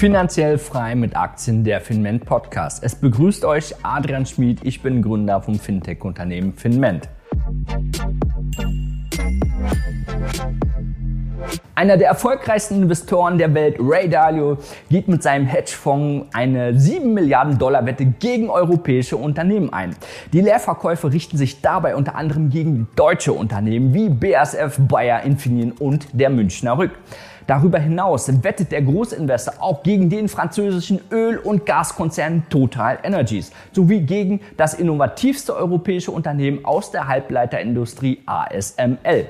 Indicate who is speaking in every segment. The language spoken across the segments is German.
Speaker 1: Finanziell frei mit Aktien der Finment Podcast. Es begrüßt euch Adrian Schmid. Ich bin Gründer vom Fintech-Unternehmen Finment. Einer der erfolgreichsten Investoren der Welt, Ray Dalio, geht mit seinem Hedgefonds eine 7 Milliarden Dollar Wette gegen europäische Unternehmen ein. Die Leerverkäufe richten sich dabei unter anderem gegen deutsche Unternehmen wie BASF, Bayer, Infineon und der Münchner Rück. Darüber hinaus wettet der Großinvestor auch gegen den französischen Öl- und Gaskonzern Total Energies sowie gegen das innovativste europäische Unternehmen aus der Halbleiterindustrie ASML.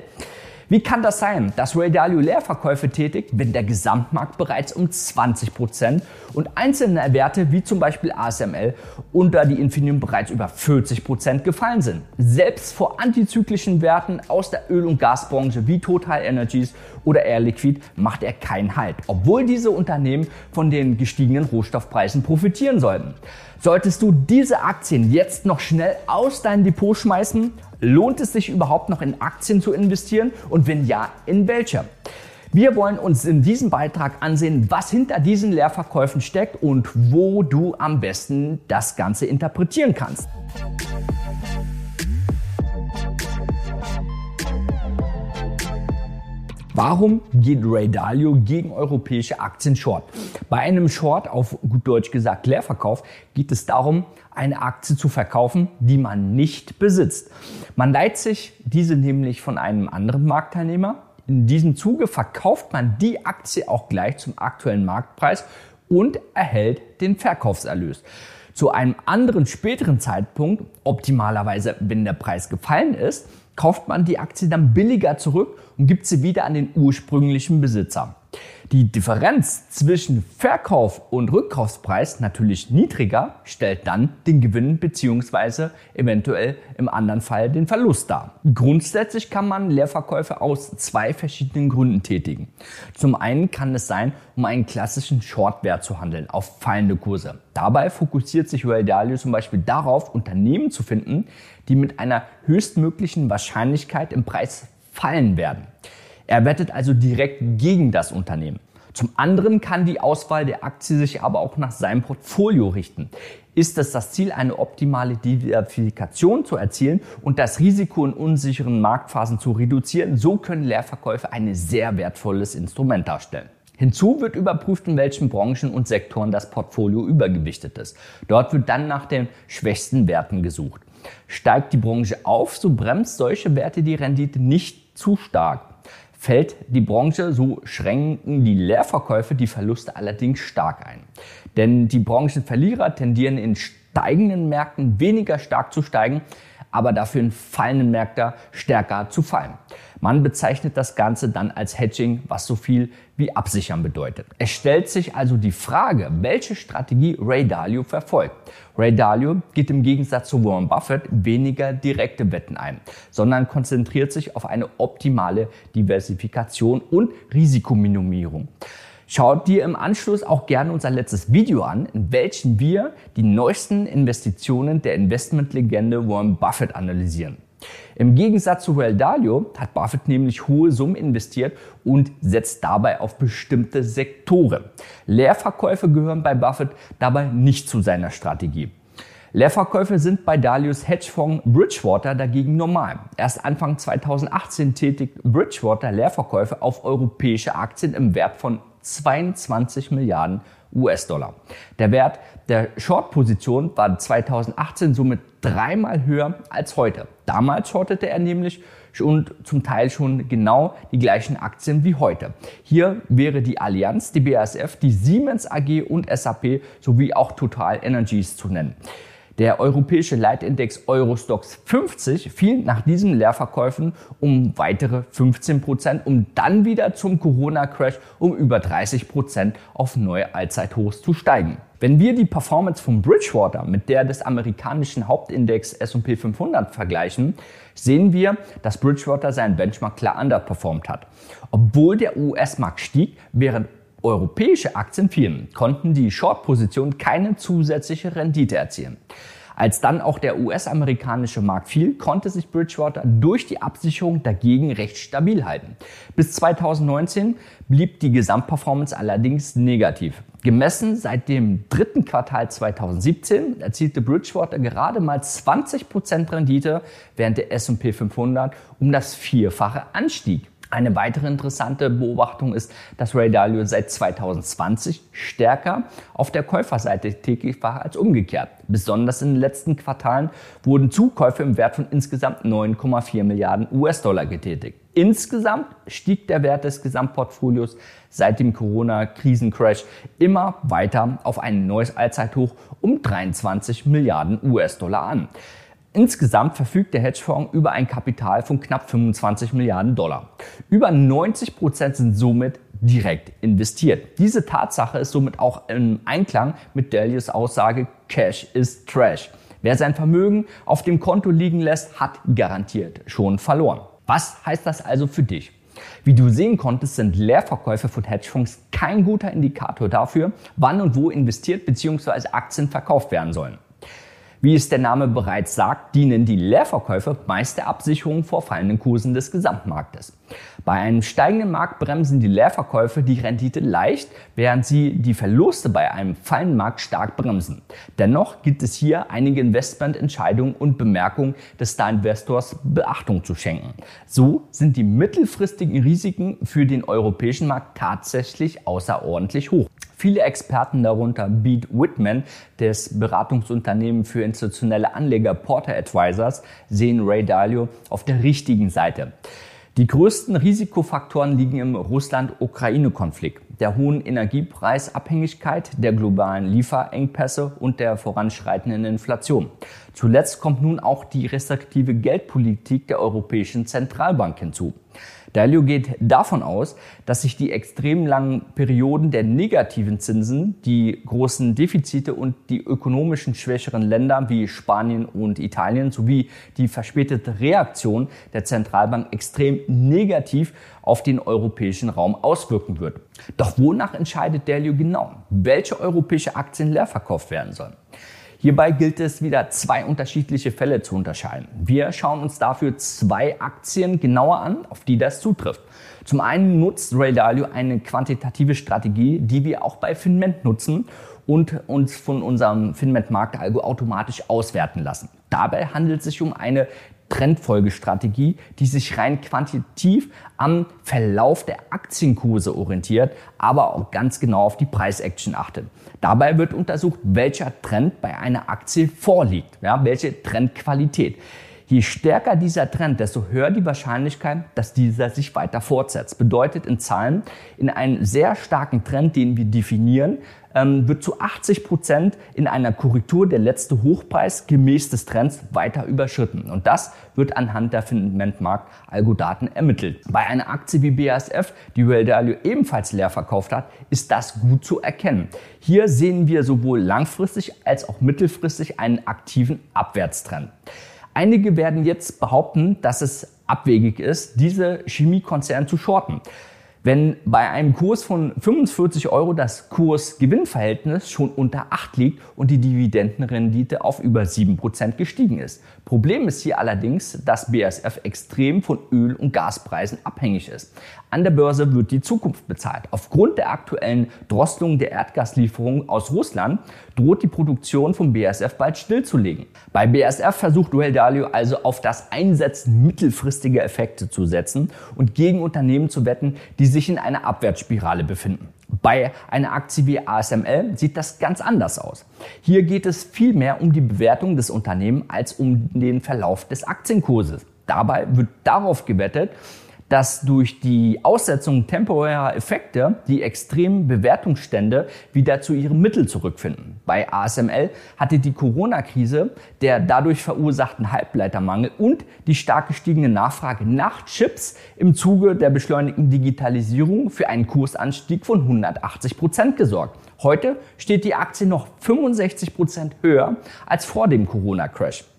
Speaker 1: Wie kann das sein, dass Ray Dalio Leerverkäufe tätigt, wenn der Gesamtmarkt bereits um 20 Prozent und einzelne Werte wie zum Beispiel ASML unter die Infineon bereits über 40 Prozent gefallen sind? Selbst vor antizyklischen Werten aus der Öl- und Gasbranche wie Total Energies oder Air Liquid macht er keinen Halt, obwohl diese Unternehmen von den gestiegenen Rohstoffpreisen profitieren sollten. Solltest du diese Aktien jetzt noch schnell aus deinem Depot schmeißen? Lohnt es sich überhaupt noch in Aktien zu investieren? Und wenn ja, in welcher? Wir wollen uns in diesem Beitrag ansehen, was hinter diesen Leerverkäufen steckt und wo du am besten das Ganze interpretieren kannst. Warum geht Ray Dalio gegen europäische Aktien short? Bei einem Short, auf gut Deutsch gesagt Leerverkauf, geht es darum, eine Aktie zu verkaufen, die man nicht besitzt. Man leiht sich diese nämlich von einem anderen Marktteilnehmer. In diesem Zuge verkauft man die Aktie auch gleich zum aktuellen Marktpreis und erhält den Verkaufserlös. Zu einem anderen späteren Zeitpunkt, optimalerweise wenn der Preis gefallen ist, kauft man die Aktie dann billiger zurück und gibt sie wieder an den ursprünglichen Besitzer. Die Differenz zwischen Verkauf und Rückkaufspreis natürlich niedriger stellt dann den Gewinn bzw. eventuell im anderen Fall den Verlust dar. Grundsätzlich kann man Leerverkäufe aus zwei verschiedenen Gründen tätigen. Zum einen kann es sein, um einen klassischen Shortwert zu handeln auf fallende Kurse. Dabei fokussiert sich Ray Dalio zum Beispiel darauf, Unternehmen zu finden, die mit einer höchstmöglichen Wahrscheinlichkeit im Preis fallen werden. Er wettet also direkt gegen das Unternehmen. Zum anderen kann die Auswahl der Aktie sich aber auch nach seinem Portfolio richten. Ist es das Ziel, eine optimale Diversifikation zu erzielen und das Risiko in unsicheren Marktphasen zu reduzieren, so können Leerverkäufe ein sehr wertvolles Instrument darstellen. Hinzu wird überprüft, in welchen Branchen und Sektoren das Portfolio übergewichtet ist. Dort wird dann nach den schwächsten Werten gesucht. Steigt die Branche auf, so bremst solche Werte die Rendite nicht zu stark. Fällt die Branche, so schränken die Leerverkäufe die Verluste allerdings stark ein. Denn die Branchenverlierer tendieren in steigenden Märkten weniger stark zu steigen, aber dafür in fallenden Märkten stärker zu fallen. Man bezeichnet das Ganze dann als Hedging, was so viel wie Absichern bedeutet. Es stellt sich also die Frage, welche Strategie Ray Dalio verfolgt. Ray Dalio geht im Gegensatz zu Warren Buffett weniger direkte Wetten ein, sondern konzentriert sich auf eine optimale Diversifikation und Risikominimierung. Schaut dir im Anschluss auch gerne unser letztes Video an, in welchem wir die neuesten Investitionen der Investmentlegende Warren Buffett analysieren. Im Gegensatz zu Ray Dalio hat Buffett nämlich hohe Summen investiert und setzt dabei auf bestimmte Sektoren. Leerverkäufe gehören bei Buffett dabei nicht zu seiner Strategie. Leerverkäufe sind bei Dalios Hedgefonds Bridgewater dagegen normal. Erst Anfang 2018 tätigt Bridgewater Leerverkäufe auf europäische Aktien im Wert von 22 Milliarden US-Dollar. Der Wert der Short-Position war 2018 somit dreimal höher als heute. Damals shortete er nämlich und zum Teil schon genau die gleichen Aktien wie heute. Hier wäre die Allianz, die BASF, die Siemens AG und SAP sowie auch Total Energies zu nennen. Der europäische Leitindex Eurostox 50 fiel nach diesen Leerverkäufen um weitere 15 Prozent, um dann wieder zum Corona-Crash um über 30 Prozent auf neue Allzeithochs zu steigen. Wenn wir die Performance von Bridgewater mit der des amerikanischen Hauptindex S&P 500 vergleichen, sehen wir, dass Bridgewater seinen Benchmark klar underperformt hat. Obwohl der US-Markt stieg, während europäische Aktien fielen, konnten die Short-Positionen keine zusätzliche Rendite erzielen. Als dann auch der US-amerikanische Markt fiel, konnte sich Bridgewater durch die Absicherung dagegen recht stabil halten. Bis 2019 blieb die Gesamtperformance allerdings negativ. Gemessen seit dem dritten Quartal 2017 erzielte Bridgewater gerade mal 20% Rendite, während der S&P 500 um das Vierfache anstieg. Eine weitere interessante Beobachtung ist, dass Ray Dalio seit 2020 stärker auf der Käuferseite tätig war als umgekehrt. Besonders in den letzten Quartalen wurden Zukäufe im Wert von insgesamt 9,4 Milliarden US-Dollar getätigt. Insgesamt stieg der Wert des Gesamtportfolios seit dem Corona-Krisencrash immer weiter auf ein neues Allzeithoch um 23 Milliarden US-Dollar an. Insgesamt verfügt der Hedgefonds über ein Kapital von knapp 25 Milliarden Dollar. Über 90 Prozent sind somit direkt investiert. Diese Tatsache ist somit auch im Einklang mit Delius Aussage Cash is Trash. Wer sein Vermögen auf dem Konto liegen lässt, hat garantiert schon verloren. Was heißt das also für dich? Wie du sehen konntest, sind Leerverkäufe von Hedgefonds kein guter Indikator dafür, wann und wo investiert bzw. Aktien verkauft werden sollen. Wie es der Name bereits sagt, dienen die Leerverkäufe meist der Absicherung vor fallenden Kursen des Gesamtmarktes. Bei einem steigenden Markt bremsen die Leerverkäufe die Rendite leicht, während sie die Verluste bei einem fallenden Markt stark bremsen. Dennoch gibt es hier einige Investmententscheidungen und Bemerkungen des Star-Investors Beachtung zu schenken. So sind die mittelfristigen Risiken für den europäischen Markt tatsächlich außerordentlich hoch. Viele Experten, darunter Beat Whitman des Beratungsunternehmens für institutionelle Anleger Porter Advisors, sehen Ray Dalio auf der richtigen Seite. Die größten Risikofaktoren liegen im Russland-Ukraine-Konflikt, der hohen Energiepreisabhängigkeit, der globalen Lieferengpässe und der voranschreitenden Inflation. Zuletzt kommt nun auch die restriktive Geldpolitik der Europäischen Zentralbank hinzu. Dalio geht davon aus, dass sich die extrem langen Perioden der negativen Zinsen, die großen Defizite und die ökonomischen schwächeren Länder wie Spanien und Italien sowie die verspätete Reaktion der Zentralbank extrem negativ auf den europäischen Raum auswirken wird. Doch wonach entscheidet Dalio genau, welche europäische Aktien leer verkauft werden sollen? Hierbei gilt es wieder zwei unterschiedliche Fälle zu unterscheiden. Wir schauen uns dafür zwei Aktien genauer an, auf die das zutrifft. Zum einen nutzt Ray Dalio eine quantitative Strategie, die wir auch bei Finment nutzen und uns von unserem Finment-Marktalgo automatisch auswerten lassen. Dabei handelt es sich um eine Trendfolgestrategie, die sich rein quantitativ am Verlauf der Aktienkurse orientiert, aber auch ganz genau auf die Preisaction achtet. Dabei wird untersucht, welcher Trend bei einer Aktie vorliegt, ja, welche Trendqualität. Je stärker dieser Trend, desto höher die Wahrscheinlichkeit, dass dieser sich weiter fortsetzt. Bedeutet in Zahlen, in einen sehr starken Trend, den wir definieren, ähm, wird zu 80 Prozent in einer Korrektur der letzte Hochpreis gemäß des Trends weiter überschritten. Und das wird anhand der Finmentmarkt-Algodaten ermittelt. Bei einer Aktie wie BASF, die Well Dalio ebenfalls leer verkauft hat, ist das gut zu erkennen. Hier sehen wir sowohl langfristig als auch mittelfristig einen aktiven Abwärtstrend. Einige werden jetzt behaupten, dass es abwegig ist, diese Chemiekonzern zu shorten. Wenn bei einem Kurs von 45 Euro das Kurs-Gewinn-Verhältnis schon unter 8 liegt und die Dividendenrendite auf über 7% gestiegen ist. Problem ist hier allerdings, dass BASF extrem von Öl- und Gaspreisen abhängig ist. An der Börse wird die Zukunft bezahlt. Aufgrund der aktuellen Drosselung der Erdgaslieferungen aus Russland droht die Produktion von BASF bald stillzulegen. Bei BASF versucht Duell Dalio also auf das Einsetzen mittelfristiger Effekte zu setzen und gegen Unternehmen zu wetten, die sich in einer Abwärtsspirale befinden. Bei einer Aktie wie ASML sieht das ganz anders aus. Hier geht es vielmehr um die Bewertung des Unternehmens als um den Verlauf des Aktienkurses. Dabei wird darauf gewettet, dass durch die Aussetzung temporärer Effekte die extremen Bewertungsstände wieder zu ihrem Mittel zurückfinden. Bei ASML hatte die Corona-Krise, der dadurch verursachten Halbleitermangel und die stark gestiegene Nachfrage nach Chips im Zuge der beschleunigten Digitalisierung für einen Kursanstieg von 180 Prozent gesorgt. Heute steht die Aktie noch 65 Prozent höher als vor dem Corona-Crash.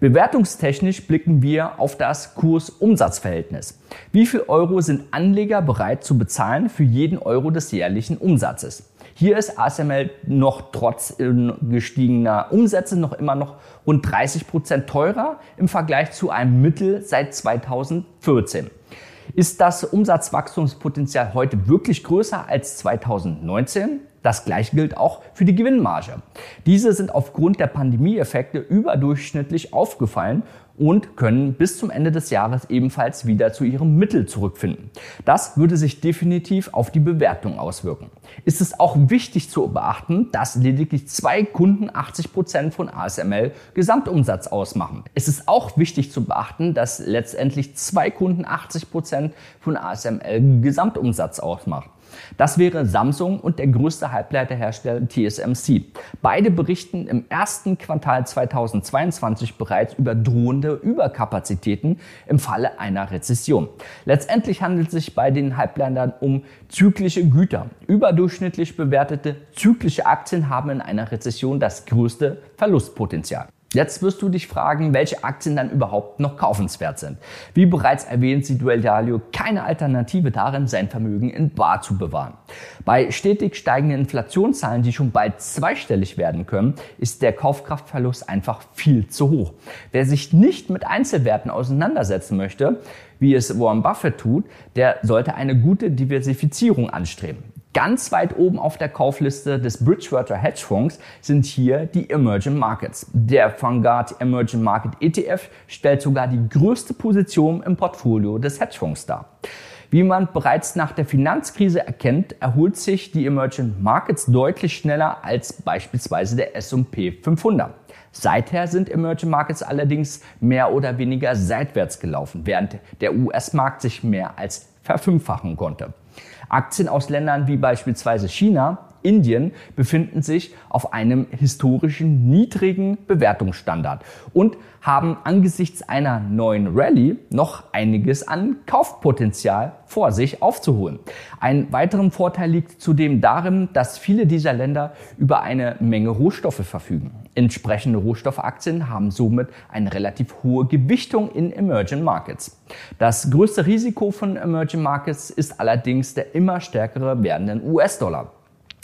Speaker 1: Bewertungstechnisch blicken wir auf das Kurs-Umsatz-Verhältnis. Wie viel Euro sind Anleger bereit zu bezahlen für jeden Euro des jährlichen Umsatzes? Hier ist ASML noch trotz äh, gestiegener Umsätze noch immer noch rund 30 Prozent teurer im Vergleich zu einem Mittel seit 2014. Ist das Umsatzwachstumspotenzial heute wirklich größer als 2019? Das gleiche gilt auch für die Gewinnmarge. Diese sind aufgrund der Pandemieeffekte überdurchschnittlich aufgefallen und können bis zum Ende des Jahres ebenfalls wieder zu ihrem Mittel zurückfinden. Das würde sich definitiv auf die Bewertung auswirken. Ist es auch wichtig zu beachten, dass lediglich zwei Kunden 80 Prozent von ASML Gesamtumsatz ausmachen. Es ist auch wichtig zu beachten, dass letztendlich zwei Kunden 80 Prozent von ASML Gesamtumsatz ausmachen. Das wäre Samsung und der größte Halbleiterhersteller TSMC. Beide berichten im ersten Quartal 2022 bereits über drohende Überkapazitäten im Falle einer Rezession. Letztendlich handelt es sich bei den Halbleitern um zyklische Güter. Überdurchschnittlich bewertete zyklische Aktien haben in einer Rezession das größte Verlustpotenzial. Jetzt wirst du dich fragen, welche Aktien dann überhaupt noch kaufenswert sind. Wie bereits erwähnt, sieht Duell Dalio keine Alternative darin, sein Vermögen in Bar zu bewahren. Bei stetig steigenden Inflationszahlen, die schon bald zweistellig werden können, ist der Kaufkraftverlust einfach viel zu hoch. Wer sich nicht mit Einzelwerten auseinandersetzen möchte, wie es Warren Buffett tut, der sollte eine gute Diversifizierung anstreben. Ganz weit oben auf der Kaufliste des Bridgewater Hedgefonds sind hier die Emerging Markets. Der Vanguard Emerging Market ETF stellt sogar die größte Position im Portfolio des Hedgefonds dar. Wie man bereits nach der Finanzkrise erkennt, erholt sich die Emerging Markets deutlich schneller als beispielsweise der S&P 500. Seither sind Emerging Markets allerdings mehr oder weniger seitwärts gelaufen, während der US-Markt sich mehr als verfünffachen konnte. Aktien aus Ländern wie beispielsweise China, Indien befinden sich auf einem historischen niedrigen Bewertungsstandard und haben angesichts einer neuen Rallye noch einiges an Kaufpotenzial vor sich aufzuholen. Ein weiteren Vorteil liegt zudem darin, dass viele dieser Länder über eine Menge Rohstoffe verfügen. Entsprechende Rohstoffaktien haben somit eine relativ hohe Gewichtung in Emerging Markets. Das größte Risiko von Emerging Markets ist allerdings der immer stärkere werdenden US-Dollar.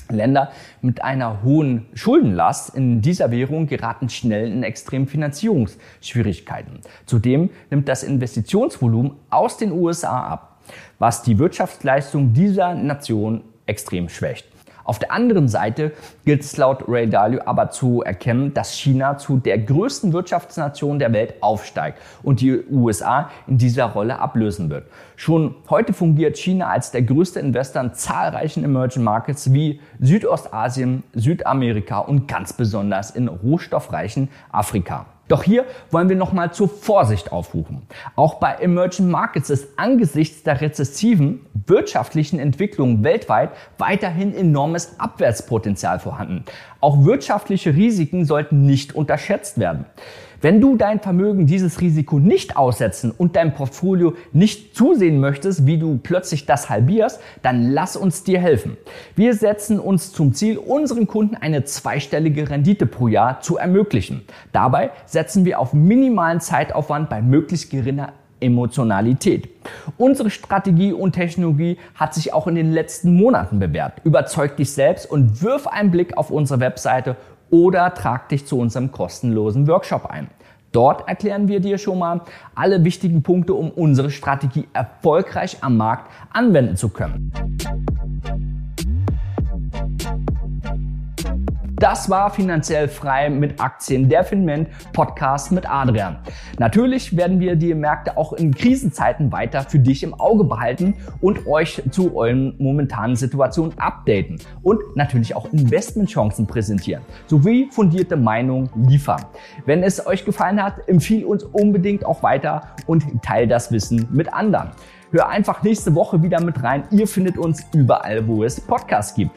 Speaker 1: Länder mit einer hohen Schuldenlast in dieser Währung geraten schnell in extrem Finanzierungsschwierigkeiten. Zudem nimmt das Investitionsvolumen aus den USA ab, was die Wirtschaftsleistung dieser Nation extrem schwächt. Auf der anderen Seite gilt es laut Ray Dalio aber zu erkennen, dass China zu der größten Wirtschaftsnation der Welt aufsteigt und die USA in dieser Rolle ablösen wird. Schon heute fungiert China als der größte Investor in zahlreichen Emerging Markets wie Südostasien, Südamerika und ganz besonders in rohstoffreichen Afrika. Doch hier wollen wir nochmal zur Vorsicht aufrufen. Auch bei Emerging Markets ist angesichts der rezessiven wirtschaftlichen Entwicklung weltweit weiterhin enormes Abwärtspotenzial vorhanden. Auch wirtschaftliche Risiken sollten nicht unterschätzt werden. Wenn du dein Vermögen dieses Risiko nicht aussetzen und dein Portfolio nicht zusehen möchtest, wie du plötzlich das halbierst, dann lass uns dir helfen. Wir setzen uns zum Ziel, unseren Kunden eine zweistellige Rendite pro Jahr zu ermöglichen. Dabei setzen wir auf minimalen Zeitaufwand bei möglichst geringer Emotionalität. Unsere Strategie und Technologie hat sich auch in den letzten Monaten bewährt. Überzeug dich selbst und wirf einen Blick auf unsere Webseite oder trag dich zu unserem kostenlosen Workshop ein. Dort erklären wir dir schon mal alle wichtigen Punkte, um unsere Strategie erfolgreich am Markt anwenden zu können. Das war finanziell frei mit Aktien, der Finment Podcast mit Adrian. Natürlich werden wir die Märkte auch in Krisenzeiten weiter für dich im Auge behalten und euch zu euren momentanen Situationen updaten und natürlich auch Investmentchancen präsentieren sowie fundierte Meinungen liefern. Wenn es euch gefallen hat, empfiehl uns unbedingt auch weiter und teil das Wissen mit anderen. Hör einfach nächste Woche wieder mit rein. Ihr findet uns überall, wo es Podcasts gibt.